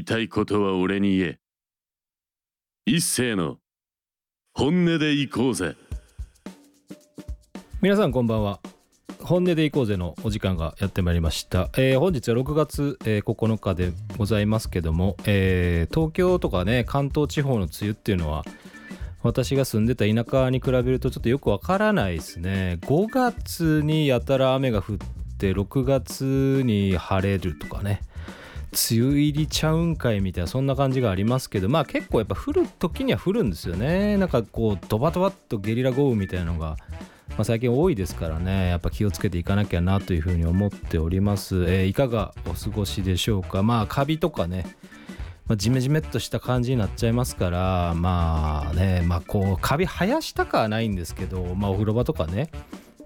いたいことは俺に言え。一斉の本音で行こうぜ。皆さんこんばんは。本音で行こうぜのお時間がやってまいりました、えー、本日は6月、えー、9日でございますけども、えー、東京とかね関東地方の梅雨っていうのは私が住んでた田舎に比べるとちょっとよくわからないですね。5月にやたら雨が降って6月に晴れるとかね。梅雨入りちゃうんかいみたいなそんな感じがありますけどまあ結構やっぱ降る時には降るんですよね。なんかこうドバドバッとゲリラ豪雨みたいなのが、まあ、最近多いですからね。やっぱ気をつけていかなきゃなというふうに思っております、えー、いかがお過ごしでしょうか。まあカビとかね。まあ、ジメジメっとした感じになっちゃいますからまあねまあこうカビ生やしたかはないんですけどまあお風呂場とかね。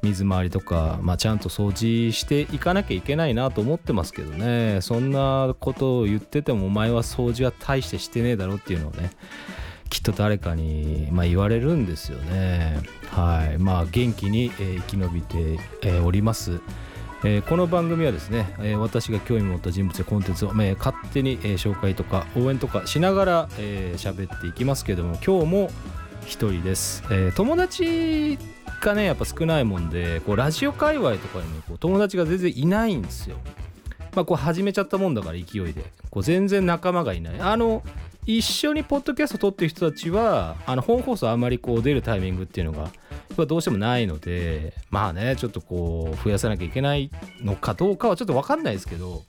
水回りとか、まあ、ちゃんと掃除していかなきゃいけないなと思ってますけどね。そんなことを言っててもお前は掃除は大してしてねえだろっていうのをねきっと誰かに、まあ、言われるんですよね。はい。まあ元気に、えー、生き延びて、えー、おります。えー、この番組はですね、え、私が興味持った人物やコンテンツを、え、勝手に、え紹介とか応援とかしながら喋、えー、っていきますけども今日も一人です、え友達がねやっぱ少ないもんでこうラジオ界隈とかに、ね、こう友達が全然いないんですよ。まあこう始めちゃったもんだから勢いでこう全然仲間がいないあの一緒にポッドキャスト撮ってる人たちはあの本放送あんまりこう出るタイミングっていうのがどうしてもないのでまあねちょっとこう増やさなきゃいけないのかどうかはちょっと分かんないですけど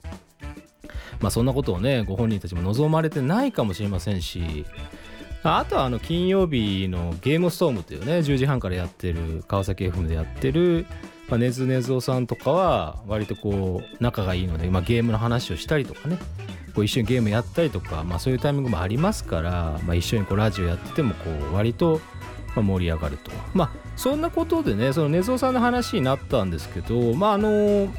まあそんなことをねご本人たちも望まれてないかもしれませんしあとはあの金曜日のゲームストームっていうね10時半からやってる川崎 FM でやってるまあ、ねずねずおさんとかは割とこう仲がいいので、まあ、ゲームの話をしたりとかねこう一緒にゲームやったりとか、まあ、そういうタイミングもありますから、まあ、一緒にこうラジオやっててもこう割とま盛り上がると。まあそんなことでねそのねずおさんの話になったんですけどまああの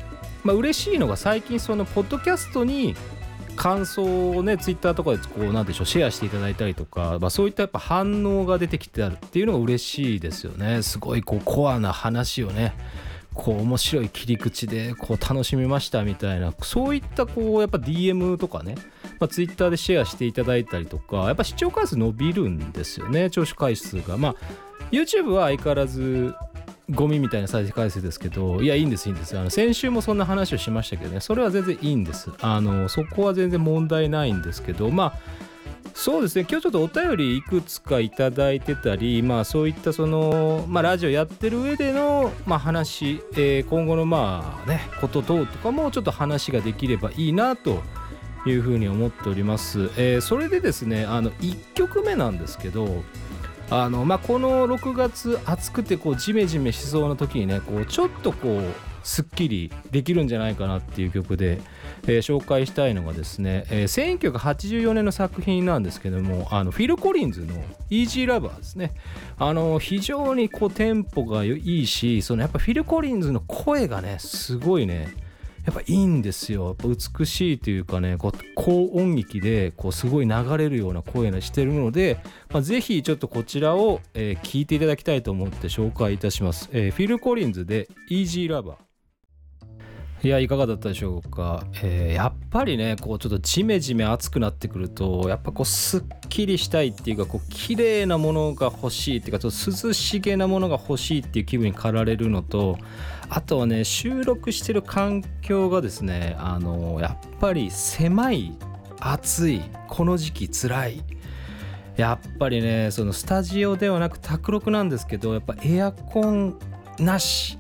まあ嬉しいのが最近そのポッドキャストに感想をねツイッターとかでこうなんでしょうシェアしていただいたりとか、まあ、そういったやっぱ反応が出てきてあるっていうのが嬉しいですよね。すごいこうコアな話をねこう面白い切り口でこう楽しみましたみたいな。そういったこうやっぱ DM とかね、まあ、Twitter でシェアしていただいたりとかやっぱ視聴回数伸びるんですよね聴取回数が。まあ YouTube は相変わらずゴミみたいな再生回数ですけどいやいいんですいいんです。あの先週もそんな話をしましたけどねそれは全然いいんです。あのそこは全然問題ないんですけどまあそうですね。今日ちょっとお便りいくつかいただいてたりまあそういったそのまあラジオやってる上でのまあ話、えー、今後のまあねこと等とかもちょっと話ができればいいなというふうに思っております、えー、それでですねあの1曲目なんですけどあのまあ、この6月暑くてこうジメジメしそうな時にねこうちょっとこうすっきりできるんじゃないかなっていう曲で、えー、紹介したいのがですね、えー、1984年の作品なんですけどもあのフィル・コリンズの「イージーラバー」ですね。あの非常にこうテンポがいいしそのやっぱフィル・コリンズの声がねすごいねやっぱいいんですよ。美しいというかねこう高音域でこうすごい流れるような声がしてるので、まあ、ぜひちょっとこちらを、えー、聞いていただきたいと思って紹介いたします、えー、フィル・コリンズで「イージーラバー」いやいかがだったでしょうか、えー、やっぱりねこうちょっとジメジメ暑くなってくるとやっぱこうすっきりしたいっていうかこう綺麗なものが欲しいっていうかちょっと涼しげなものが欲しいっていう気分に駆られるのとあとはね収録してる環境がですねあのやっぱり狭い暑いこの時期つらい。やっぱりねそのスタジオではなく卓録なんですけどやっぱエアコンなし。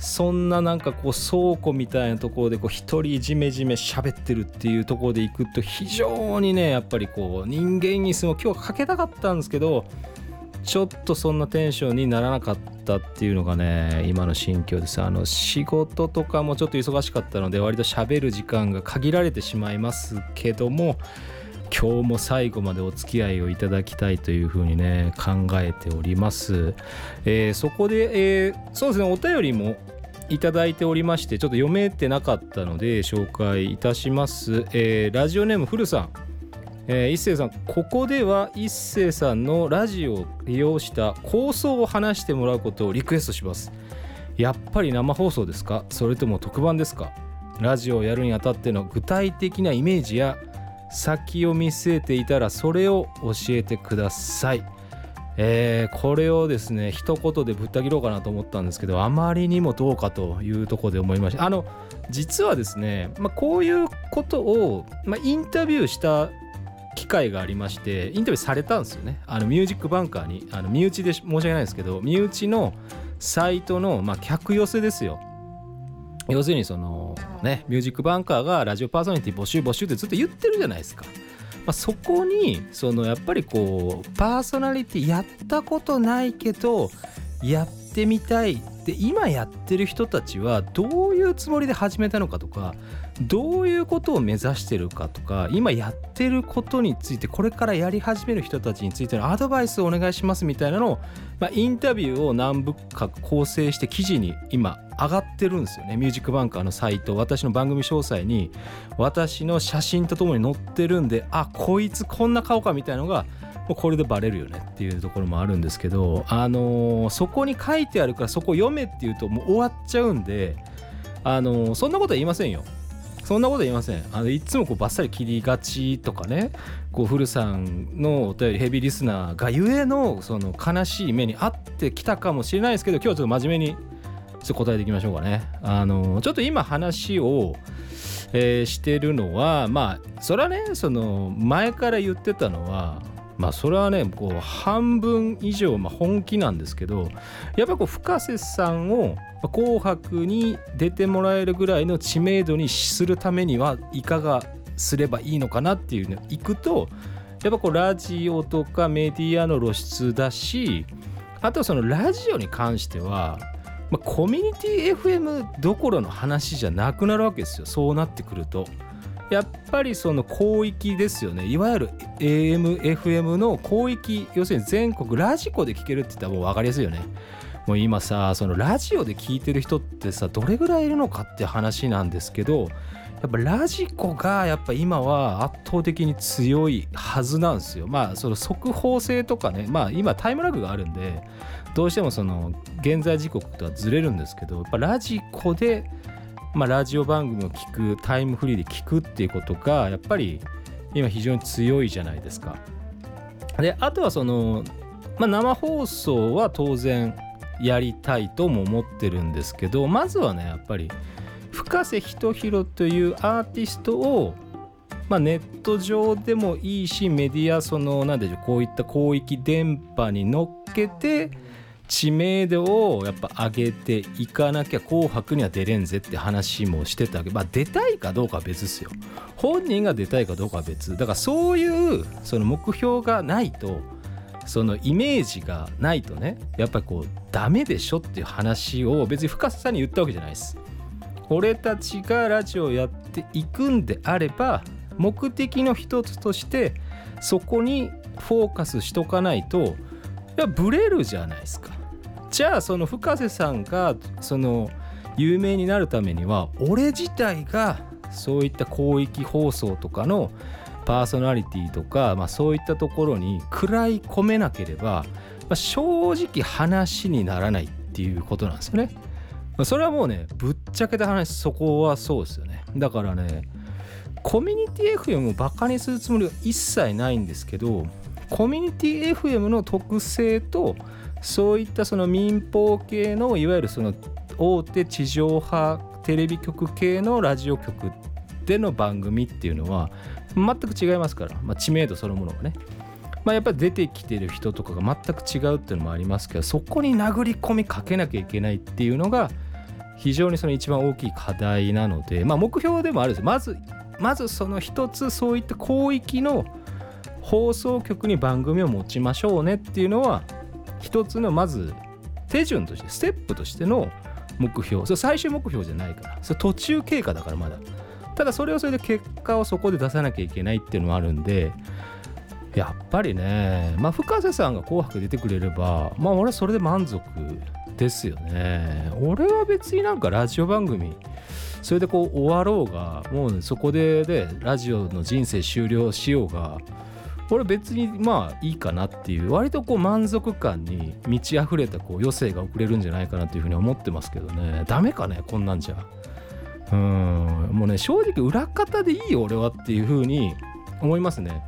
そんななんかこう倉庫みたいなところでこう一人ジメジメ喋ってるっていうところで行くと非常にねやっぱりこう人間に住む今日はかけたかったんですけどちょっとそんなテンションにならなかったっていうのがね今の心境です。あの仕事とかもちょっと忙しかったので割と喋る時間が限られてしまいますけども今日も最後までお付き合いをいただきたいというふうにね考えております、えー、そこで、えー、そうですねお便りもいただいておりましてちょっと読めてなかったので紹介いたします、えー、ラジオネーム古さん。えー、一星さん。ここでは一星さんのラジオを利用した構想を話してもらうことをリクエストします。やっぱり生放送ですか？それとも特番ですか？ラジオをやるにあたっての具体的なイメージや先を見据えていたらそれを教えてください。えーこれをですね一言でぶった切ろうかなと思ったんですけどあまりにもどうかというところで思いました。あの実はですね、まあ、こういうことを、まあ、インタビューした機会がありましてインタビューされたんですよね。あのミュージックバンカーにあの身内で申し訳ないですけど身内のサイトの、まあ、客寄せですよ。要するにそのねミュージックバンカーがラジオパーソナリティ募集募集ってずっと言ってるじゃないですか。まあ、そこにそのやっぱりこうパーソナリティやったことないけどやってみたいで今やってる人たちはどういうつもりで始めたのかとかどういうことを目指してるかとか今やってることについてこれからやり始める人たちについてのアドバイスをお願いしますみたいなのを、まあ、インタビューを何部か構成して記事に今上がってるんですよね。ミュージックバンカーのサイト私の番組詳細に私の写真とともに載ってるんであこいつこんな顔かみたいなのがもうこれでバレるよねっていうところもあるんですけど、あのーそこに書いてあるからそこ読めっていうともう終わっちゃうんで、あのーそんなことは言いませんよ。そんなことは言いません。あのいつもこうバッサリ切りがちとかね、こう古さんのお便りヘビーリスナーがゆえのその悲しい目にあってきたかもしれないですけど、今日はちょっと真面目にちょっと答えていきましょうかね。あのちょっと今話を、えーしてるのはまあそれはねその前から言ってたのはまあそれはねこう半分以上まあ本気なんですけどやっぱこう深瀬さんを紅白に出てもらえるぐらいの知名度にするためにはいかがすればいいのかなっていうのいくとやっぱこうラジオとかメディアの露出だしあとはそのラジオに関してはまあ、コミュニティ FM どころの話じゃなくなるわけですよ。そうなってくると。やっぱりその広域ですよね。いわゆる AMFM の広域要するに全国ラジコで聞けるって言ったらもう分かりやすいよね。もう今さそのラジオで聞いてる人ってさどれぐらいいるのかって話なんですけどやっぱラジコがやっぱ今は圧倒的に強いはずなんですよ。まあその速報性とかねまあ今タイムラグがあるんでどうしてもその現在時刻とはずれるんですけどやっぱラジコで、まあ、ラジオ番組を聞くタイムフリーで聞くっていうことがやっぱり今非常に強いじゃないですか。であとはその、まあ、生放送は当然やりたいとも思ってるんですけどまずはねやっぱり深瀬仁弘というアーティストをまあ、ネット上でもいいしメディアそのなんでしょうこういった広域電波に乗っけて知名度をやっぱ上げていかなきゃ「紅白」には出れんぜって話もしてたわけ。まあ出たいかどうかは別ですよ。本人が出たいかどうかは別。だからそういうその目標がないとそのイメージがないとねやっぱりこうダメでしょっていう話を別に深瀬さんに言ったわけじゃないです。俺たちがラジオやっていくんであれば目的の一つとしてそこにフォーカスしとかないといやブレるじゃないですか。じゃあその深瀬さんがその有名になるためには俺自体がそういった広域放送とかのパーソナリティとか、まあ、そういったところに食らい込めなければ、まあ、正直話にならないっていうことなんですよね。まあそれはもうねぶっちゃけた話そこはそうですよね。だからねコミュニティ FM をバカにするつもりは一切ないんですけどコミュニティ FM の特性とそういったその民放系のいわゆるその大手地上波テレビ局系のラジオ局での番組っていうのは全く違いますから、まあ、知名度そのものがね、まあ、やっぱり出てきてる人とかが全く違うっていうのもありますけどそこに殴り込みかけなきゃいけないっていうのが非常にその一番大きい課題なので、まあ、目標でもあるんですまずまずその一つそういった広域の放送局に番組を持ちましょうねっていうのは一つのまず手順としてステップとしての目標それ最終目標じゃないからそれ途中経過だからまだ。ただそれをそれで結果をそこで出さなきゃいけないっていうのもあるんでやっぱりねまあ深瀬さんが「紅白」出てくれればまあ俺はそれで満足ですよね。俺は別になんかラジオ番組それでこう終わろうがもうそこででラジオの人生終了しようが俺別にまあいいかなっていう割とこう満足感に満ち溢れたこう余生が送れるんじゃないかなというふうに思ってますけどね。ダメかねこんなんじゃ。うん。もうね正直裏方でいいよ俺はっていうふうに思いますね。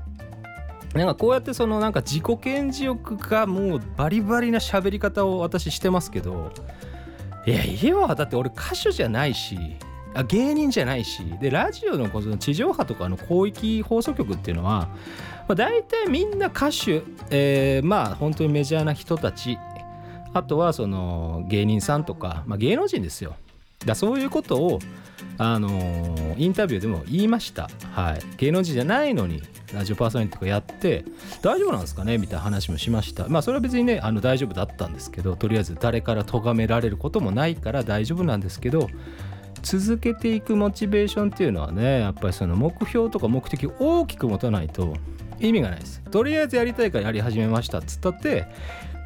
なんかこうやってそのなんか自己顕示欲がもうバリバリな喋り方を私してますけどいやいいよだって俺歌手じゃないしあ芸人じゃないしでラジオのこの地上波とかの広域放送局っていうのは、まあ、大体みんな歌手、えー、まあ本当にメジャーな人たちあとはその芸人さんとか、まあ、芸能人ですよ。だそういうことをあのー、インタビューでも言いました、はい、芸能人じゃないのにラジオパーソナリティとかやって大丈夫なんですかね？みたいな話もしました。まあそれは別にねあの大丈夫だったんですけどとりあえず誰から咎められることもないから大丈夫なんですけど続けていくモチベーションっていうのはねやっぱりその目標とか目的を大きく持たないと意味がないです。とりあえずやりたいからやり始めましたっつったって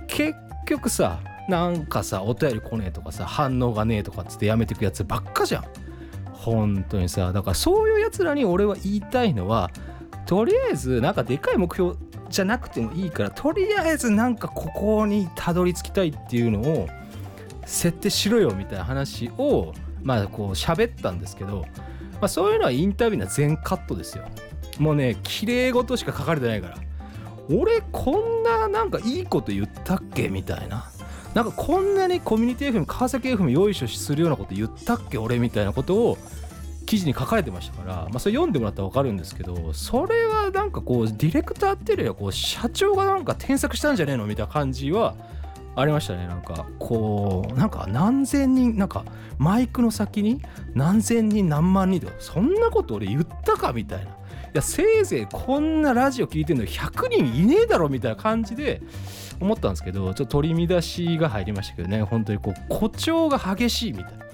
結局さなんかさお便り来ねえとかさ反応がねえとかっつってやめてくやつばっかじゃん。本当にさだからそういうやつらに俺は言いたいのはとりあえずなんかでかい目標じゃなくてもいいからとりあえずなんかここにたどり着きたいっていうのを設定しろよみたいな話をまあこう喋ったんですけど、まあ、そういうのはインタビューの全カットですよ。もうね綺麗事しか書かれてないから。俺こんななんかいいこと言ったっけみたいな。なんかこんなにコミュニティ FM 川崎 FM よいしょするようなこと言ったっけ俺みたいなことを記事に書かれてましたから、まあ、それ読んでもらったら分かるんですけどそれはなんかこうディレクターっていうよりはこう社長がなんか添削したんじゃねえのみたいな感じはありましたね。なんかこうなんか何千人なんかマイクの先に何千人何万人とそんなこと俺言ったかみたいな。やせいぜいこんなラジオ聞いてるの100人いねえだろみたいな感じで思ったんですけどちょっと取り乱しが入りましたけどね本当にこう誇張が激しいみたいな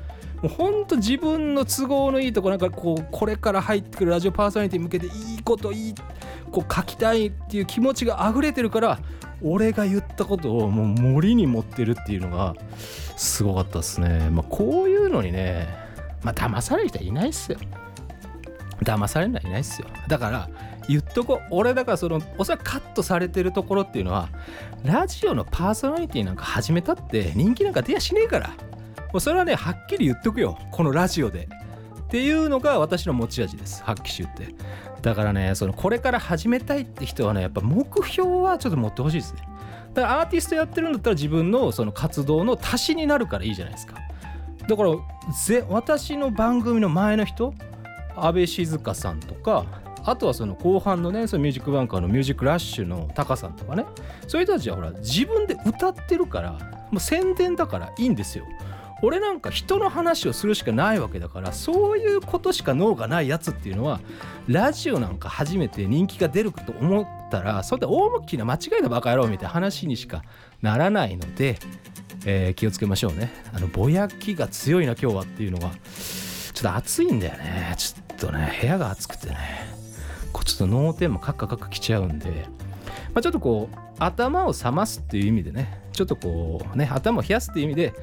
もうほんと自分の都合のいいとこなんかこうこれから入ってくるラジオパーソナリティに向けていいこといいこう書きたいっていう気持ちが溢れてるから俺が言ったことをもう森に持ってるっていうのがすごかったですね。まあ、こういうのにね、まあ騙される人はいないっすよ。騙されるのはいないっすよ。だから言っとこう。俺だからそのおそらくカットされてるところっていうのはラジオのパーソナリティなんか始めたって人気なんか出やしねえから。もうそれはねはっきり言っとくよこのラジオでっていうのが私の持ち味です発揮集ってだからねそのこれから始めたいって人はねやっぱ目標はちょっと持ってほしいですねだからアーティストやってるんだったら自分のその活動の足しになるからいいじゃないですかだからぜ私の番組の前の人安倍静香さんとかあとはその後半のねそのミュージックバンカーのミュージックラッシュのタカさんとかねそういう人たちはほら自分で歌ってるからもう宣伝だからいいんですよ。俺なんか人の話をするしかないわけだからそういうことしか脳がないやつっていうのはラジオなんか初めて人気が出ると思ったらそんな大きな間違いだバカ野郎みたいな話にしかならないので、えー、気をつけましょうね。あのぼやきが強いな今日はっていうのがちょっと暑いんだよね。ちょっとね部屋が暑くてねこうちょっと脳天もカッカカッカ来ちゃうんで、まあ、ちょっとこう頭を冷ますっていう意味でねちょっとこうね頭を冷やすっていう意味で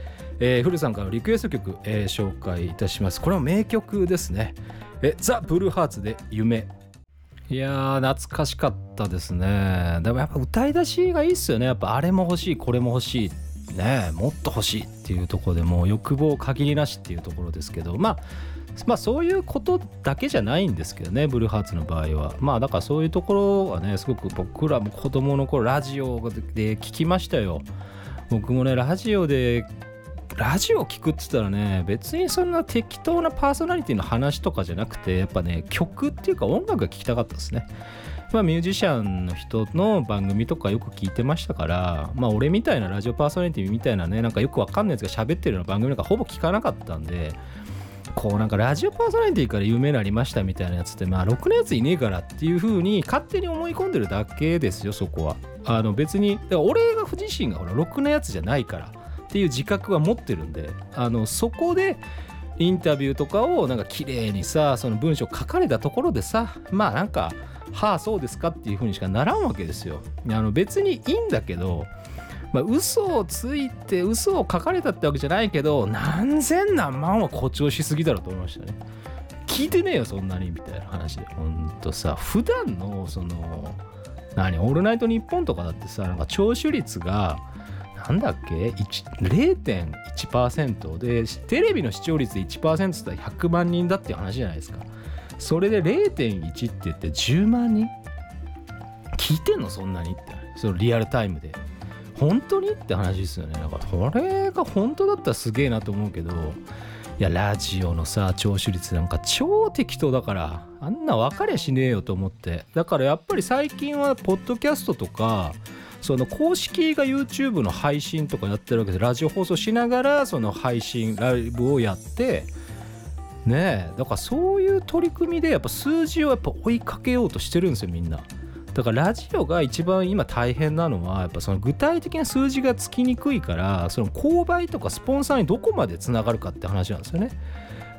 えー、古さんからリクエスト曲、えー、紹介いたします。これは名曲ですね。えザ・ブルーハーツで夢。いやー懐かしかったですね。でもやっぱ歌い出しがいいっすよね。やっぱあれも欲しいこれも欲しい。ねもっと欲しいっていうところでもう欲望限りなしっていうところですけど。まあまあそういうことだけじゃないんですけどねブルーハーツの場合は。まあだからそういうところはねすごく僕らも子供の頃ラジオで聞きましたよ。僕もねラジオでラジオ聴くっつったらね別にそんな適当なパーソナリティの話とかじゃなくてやっぱね曲っていうか音楽が聴きたかったですね。まあミュージシャンの人の番組とかよく聞いてましたからまあ俺みたいなラジオパーソナリティみたいなねなんかよくわかんないやつが喋ってるような番組なんかほぼ聞かなかったんでこうなんかラジオパーソナリティから有名になりましたみたいなやつってまあろくなやついねえからっていう風に勝手に思い込んでるだけですよそこはあの別にだから俺が自身がほらろくなやつじゃないからっていう自覚は持ってるんであのそこでインタビューとかをなんか綺麗にさその文章書かれたところでさまあなんか「はあそうですか」っていうふうにしかならんわけですよ。あの別にいいんだけどまあ、嘘をついて嘘を書かれたってわけじゃないけど何千何万は誇張しすぎだろうと思いましたね。聞いてねえよそんなにみたいな話で。ほんとさ普段のその何オールナイトニッポンとかだってさなんか聴取率がなんだっけ0.1%でテレビの視聴率1%って100万人だって話じゃないですか。それで0.1って言って10万人？聞いてんの？そんなに？って。そのリアルタイムで。本当にって話ですよね。なんかこれが本当だったらすげえなと思うけどいやラジオのさ聴取率なんか超適当だからあんな分かりゃしねえよと思って。だからやっぱり最近はポッドキャストとかその公式が YouTube の配信とかやってるわけでラジオ放送しながらその配信ライブをやってねえだからそういう取り組みでやっぱ数字をやっぱ追いかけようとしてるんですよみんな。だからラジオが一番今大変なのはやっぱその具体的な数字がつきにくいからその購買とかスポンサーにどこまでつながるかって話なんですよね。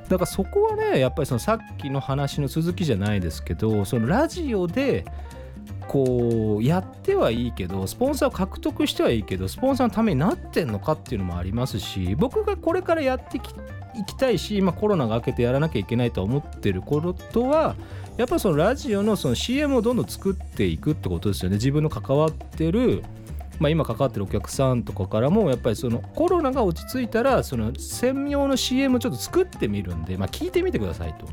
だからそこはねやっぱりそのさっきの話の続きじゃないですけどそのラジオでこうやってはいいけどスポンサーを獲得してはいいけどスポンサーのためになってんのかっていうのもありますし僕がこれからやっていきたいし、まあ、コロナが明けてやらなきゃいけないと思ってる頃とはやっぱそのラジオのその CM をどんどん作っていくってことですよね自分の関わってるまあ、今関わってるお客さんとかからもやっぱりそのコロナが落ち着いたらその専用の CM をちょっと作ってみるんで、まあ、聞いてみてくださいと。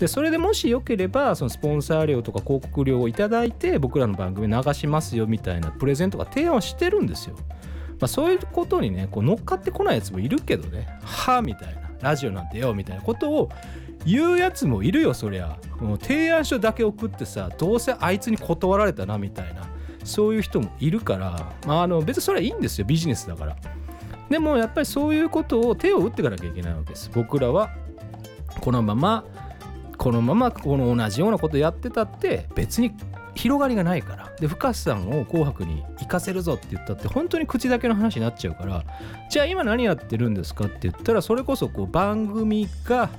でそれでもしよければそのスポンサー料とか広告料をいただいて僕らの番組流しますよみたいなプレゼントが提案をしてるんですよ。まあ、そういうことにねこう乗っかってこないやつもいるけどね。はあみたいな。ラジオなんてよみたいなことを言うやつもいるよそりゃ。もう提案書だけ送ってさどうせあいつに断られたなみたいな。そういう人もいるから、まあ、あの別にそれはいいんですよ。ビジネスだから。でもやっぱりそういうことを手を打っていかなきゃいけないわけです。僕らはこのままこのままこの同じようなことやってたって別に広がりがないから。で深瀬さんを「紅白」に行かせるぞって言ったって本当に口だけの話になっちゃうからじゃあ今何やってるんですかって言ったらそれこそこう番組が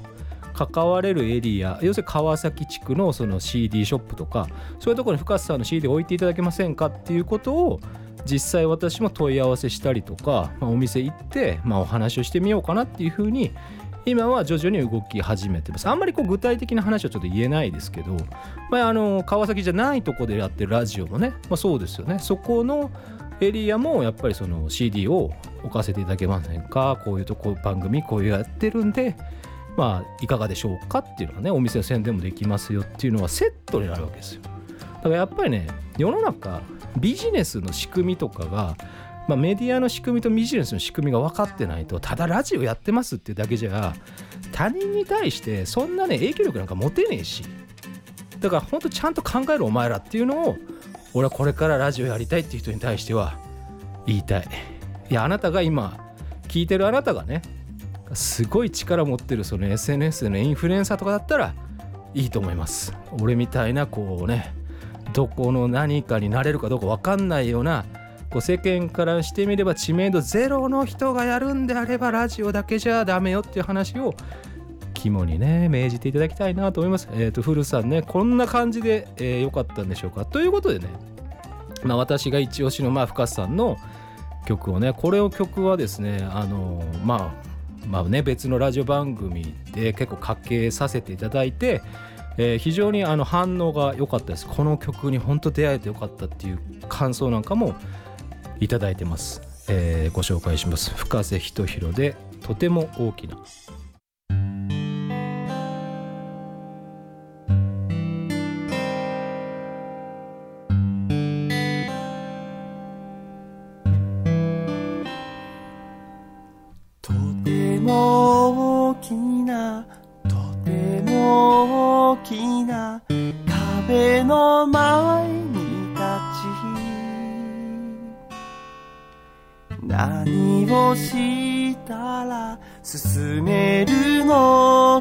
関われるエリア要するに川崎地区のその CD ショップとかそういうところに深瀬さんの CD 置いていただけませんかっていうことを実際私も問い合わせしたりとか、まあ、お店行って、まあ、お話をしてみようかなっていうふうに今は徐々に動き始めてます。あんまりこう具体的な話はちょっと言えないですけど、まあ、あの川崎じゃないとこでやってるラジオもね、まあ、そうですよね。そこのエリアもやっぱりその CD を置かせていただけませんか？こういうとこ番組こういうやってるんでまあいかがでしょうかっていうのはねお店の宣伝もできますよっていうのはセットになるわけですよ。だからやっぱりね世の中ビジネスの仕組みとかがまあ、メディアの仕組みとビジネスの仕組みが分かってないと。ただラジオやってますっていうだけじゃ他人に対してそんなね影響力なんか持てねえし。だからほんとちゃんと考えるお前らっていうのを俺はこれからラジオやりたいっていう人に対しては言いたい。いやあなたが今聞いてるあなたがねすごい力持ってるその SNS のインフルエンサーとかだったらいいと思います。俺みたいなこうねどこの何かになれるかどうか分かんないようなこ世間からしてみれば知名度ゼロの人がやるんであればラジオだけじゃダメよっていう話を肝にね命じていただきたいなと思います。えっ、ー、と古さんねこんな感じで良、えー、かったんでしょうかということでね、まあ、私が一押しのまあ深瀬さんの曲をねこれを曲はですねあのまあまあね別のラジオ番組で結構かけさせていただいてえー、非常にあの反応が良かったです。この曲に本当出会えてよかったっていう感想なんかもいただいてます、えー、ご紹介します。深瀬仁弘でとても大きな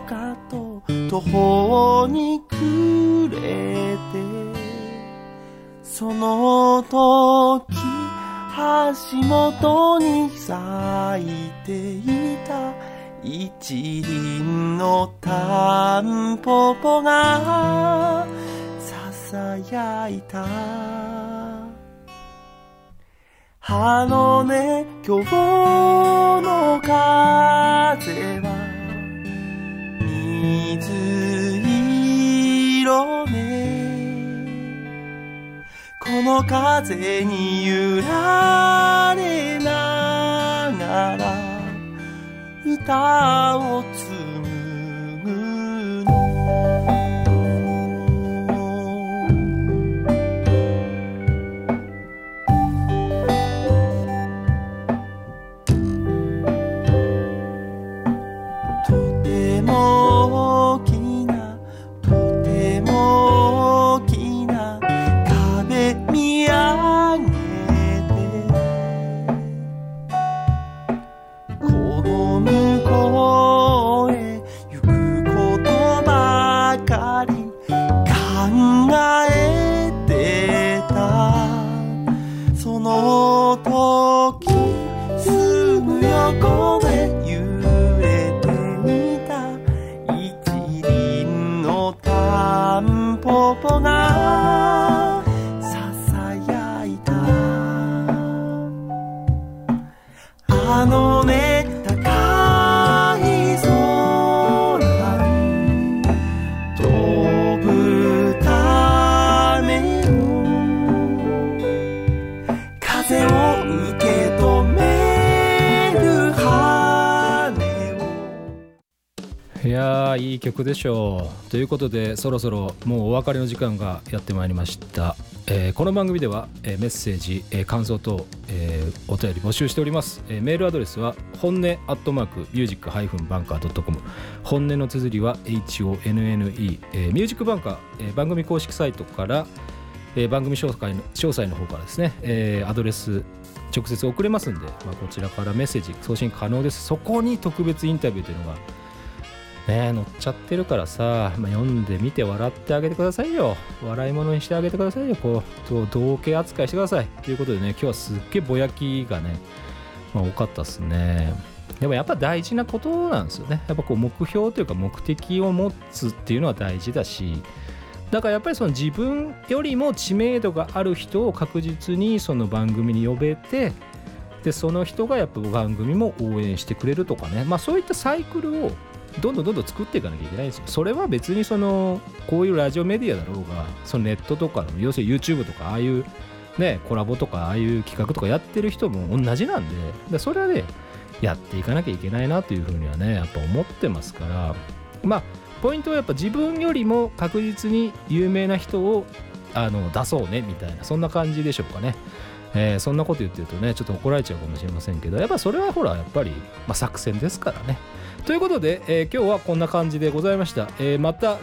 かと途方に暮れてその時足元に咲いていた一輪のタンポポが囁いたあのね、今日の風は水色ね。この風に揺られながら歌を紡ぐ loco. いい曲でしょう。ということでそろそろもうお別れの時間がやってまいりました、えーこの番組では、えーメッセージ、えー感想等、えーお便り募集しております、えーメールアドレスは本音アットマークミュージックハイフンバンカー .com 本音の綴りは HONNE、えーミュージックバンカー、えー番組公式サイトから、えー番組詳細の詳細の方からですね、えーアドレス直接送れますんで、まあ、こちらからメッセージ送信可能です。そこに特別インタビューというのがね載っちゃってるからさ、まあ、読んでみて笑ってあげてくださいよ。笑い物にしてあげてくださいよ。こう同型扱いしてください。ということでね今日はすっげえぼやきがね、まあ、多かったですね。でもやっぱ大事なことなんですよね。やっぱこう目標というか目的を持つっていうのは大事だしだからやっぱりその自分よりも知名度がある人を確実にその番組に呼べてでその人がやっぱ番組も応援してくれるとかね。まあそういったサイクルをどんどんどんどん作っていかなきゃいけないんですよそれは別にそのこういうラジオメディアだろうがそのネットとかの要するに YouTube とかああいうねコラボとかああいう企画とかやってる人も同じなんでそれはねやっていかなきゃいけないなというふうにはねやっぱ思ってますからまあポイントはやっぱ自分よりも確実に有名な人をあの出そうねみたいなそんな感じでしょうかね。えーそんなこと言ってるとねちょっと怒られちゃうかもしれませんけどやっぱそれはほらやっぱり、まあ、作戦ですからね。ということで、えー今日はこんな感じでございました。えーまた